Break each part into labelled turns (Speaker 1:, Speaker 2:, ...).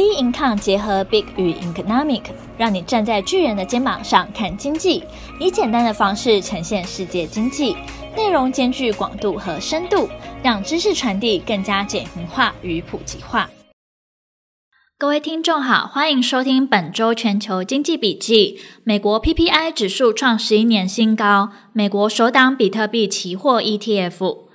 Speaker 1: B Income 结合 Big 与 Economic，让你站在巨人的肩膀上看经济，以简单的方式呈现世界经济，内容兼具广度和深度，让知识传递更加简明化与普及化。各位听众好，欢迎收听本周全球经济笔记。美国 PPI 指数创十一年新高，美国首档比特币期货 ETF。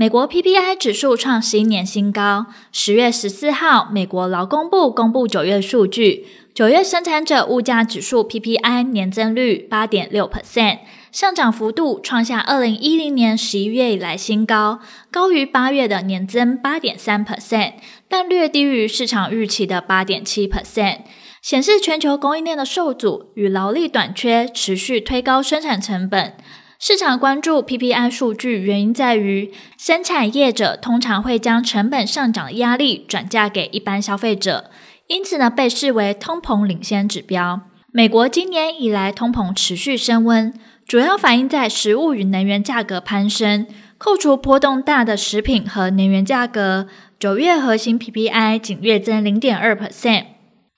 Speaker 1: 美国 PPI 指数创十一年新高。十月十四号，美国劳工部公布九月数据，九月生产者物价指数 PPI 年增率八点六 percent，上涨幅度创下二零一零年十一月以来新高，高于八月的年增八点三 percent，但略低于市场预期的八点七 percent，显示全球供应链的受阻与劳力短缺持续推高生产成本。市场关注 PPI 数据，原因在于生产业者通常会将成本上涨的压力转嫁给一般消费者，因此呢，被视为通膨领先指标。美国今年以来通膨持续升温，主要反映在食物与能源价格攀升。扣除波动大的食品和能源价格，九月核心 PPI 仅月增零点二 percent。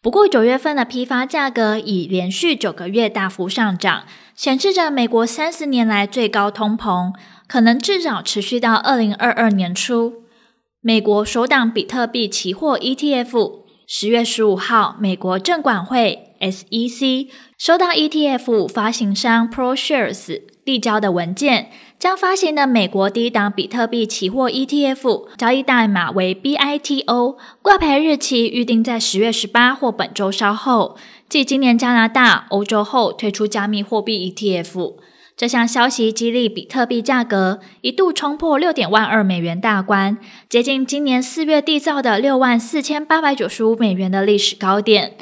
Speaker 1: 不过，九月份的批发价格已连续九个月大幅上涨，显示着美国三十年来最高通膨可能至少持续到二零二二年初。美国首档比特币期货 ETF，十月十五号，美国证管会 SEC 收到 ETF 发行商 ProShares 递交的文件。将发行的美国第一档比特币期货 ETF，交易代码为 BITO，挂牌日期预定在十月十八或本周稍后。继今年加拿大、欧洲后推出加密货币 ETF，这项消息激励比特币价格一度冲破六点万二美元大关，接近今年四月缔造的六万四千八百九十五美元的历史高点。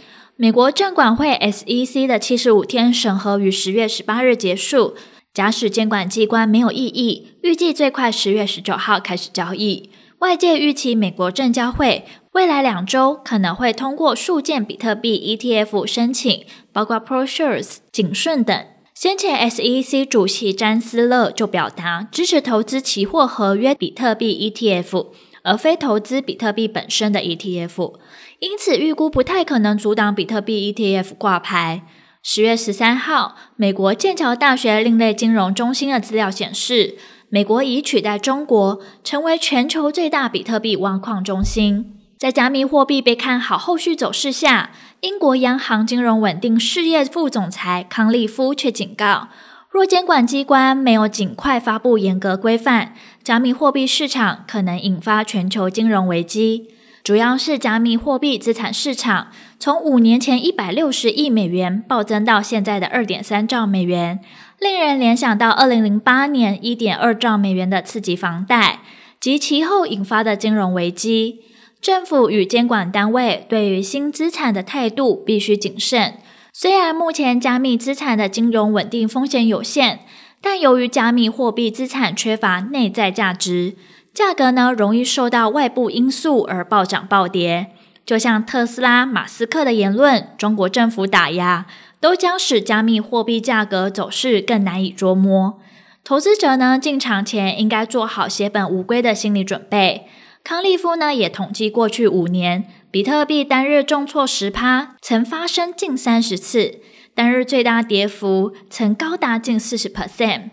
Speaker 1: 美国证管会 SEC 的七十五天审核于十月十八日结束。假使监管机关没有异议，预计最快十月十九号开始交易。外界预期美国证交会未来两周可能会通过数件比特币 ETF 申请，包括 ProShares、景顺等。先前 SEC 主席詹斯勒就表达支持投资期货合约比特币 ETF，而非投资比特币本身的 ETF，因此预估不太可能阻挡比特币 ETF 挂牌。十月十三号，美国剑桥大学另类金融中心的资料显示，美国已取代中国成为全球最大比特币挖矿中心。在加密货币被看好后续走势下，英国央行金融稳定事业副总裁康利夫却警告，若监管机关没有尽快发布严格规范，加密货币市场可能引发全球金融危机。主要是加密货币资产市场从五年前一百六十亿美元暴增到现在的二点三兆美元，令人联想到二零零八年一点二兆美元的次级房贷及其后引发的金融危机。政府与监管单位对于新资产的态度必须谨慎。虽然目前加密资产的金融稳定风险有限，但由于加密货币资产缺乏内在价值。价格呢，容易受到外部因素而暴涨暴跌，就像特斯拉、马斯克的言论、中国政府打压，都将使加密货币价格走势更难以捉摸。投资者呢，进场前应该做好血本无归的心理准备。康利夫呢，也统计过去五年，比特币单日重挫十趴，曾发生近三十次，单日最大跌幅曾高达近四十 percent。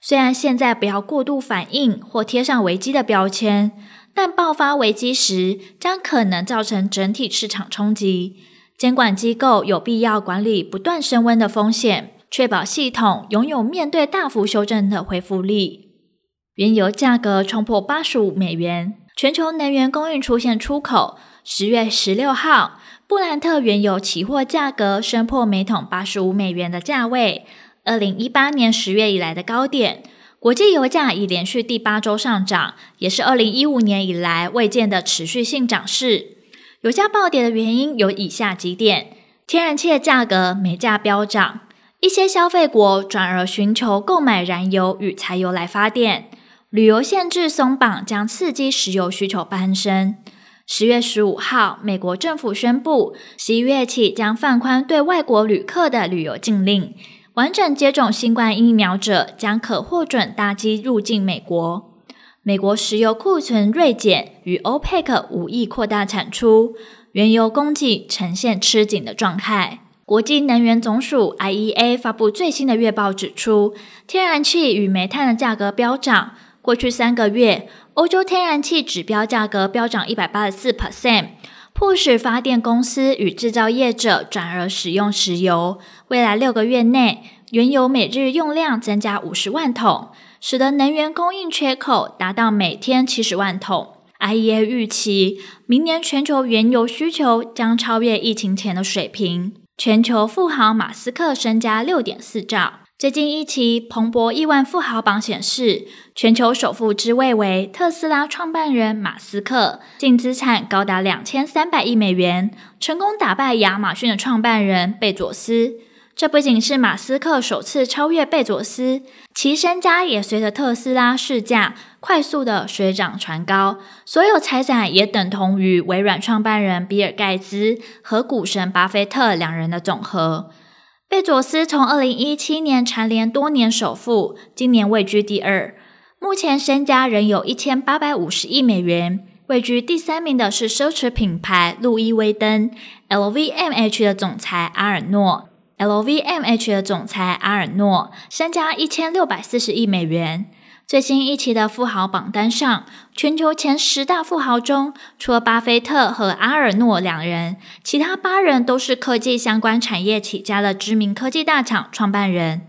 Speaker 1: 虽然现在不要过度反应或贴上危机的标签，但爆发危机时将可能造成整体市场冲击。监管机构有必要管理不断升温的风险，确保系统拥有面对大幅修正的恢复力。原油价格冲破八十五美元，全球能源供应出现出口。十月十六号，布兰特原油期货价格升破每桶八十五美元的价位。二零一八年十月以来的高点，国际油价已连续第八周上涨，也是二零一五年以来未见的持续性涨势。油价暴跌的原因有以下几点：天然气的价格煤价飙涨，一些消费国转而寻求购买燃油与柴油来发电；旅游限制松绑将刺激石油需求攀升。十月十五号，美国政府宣布，十一月起将放宽对外国旅客的旅游禁令。完整接种新冠疫苗者将可获准搭机入境美国。美国石油库存锐减，与欧佩克无意扩大产出。原油供给呈现吃紧的状态。国际能源总署 （IEA） 发布最新的月报指出，天然气与煤炭的价格飙涨。过去三个月，欧洲天然气指标价格飙涨一百八十四 percent，迫使发电公司与制造业者转而使用石油。未来六个月内，原油每日用量增加五十万桶，使得能源供应缺口达到每天七十万桶。IEA 预期，明年全球原油需求将超越疫情前的水平。全球富豪马斯克身家六点四兆。最近一期彭博亿万富豪榜显示，全球首富之位为特斯拉创办人马斯克，净资产高达两千三百亿美元，成功打败亚马逊的创办人贝佐斯。这不仅是马斯克首次超越贝佐斯，其身家也随着特斯拉市价快速的水涨船高，所有财产也等同于微软创办人比尔盖茨和股神巴菲特两人的总和。贝佐斯从二零一七年蝉联多年首富，今年位居第二，目前身家仍有一千八百五十亿美元。位居第三名的是奢侈品牌路易威登 （LVMH） 的总裁阿尔诺。LVMH 的总裁阿尔诺身家一千六百四十亿美元。最新一期的富豪榜单上，全球前十大富豪中，除了巴菲特和阿尔诺两人，其他八人都是科技相关产业起家的知名科技大厂创办人。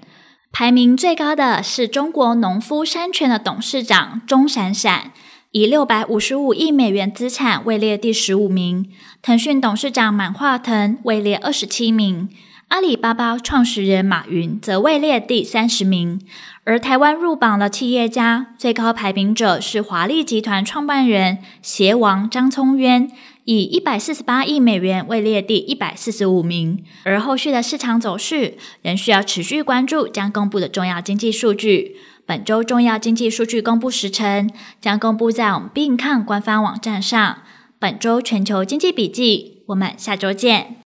Speaker 1: 排名最高的是中国农夫山泉的董事长钟闪闪，以六百五十五亿美元资产位列第十五名。腾讯董事长马化腾位列二十七名。阿里巴巴创始人马云则位列第三十名，而台湾入榜的企业家最高排名者是华丽集团创办人鞋王张聪渊，以一百四十八亿美元位列第一百四十五名。而后续的市场走势仍需要持续关注将公布的重要经济数据。本周重要经济数据公布时程将公布在我们 Being 官方网站上。本周全球经济笔记，我们下周见。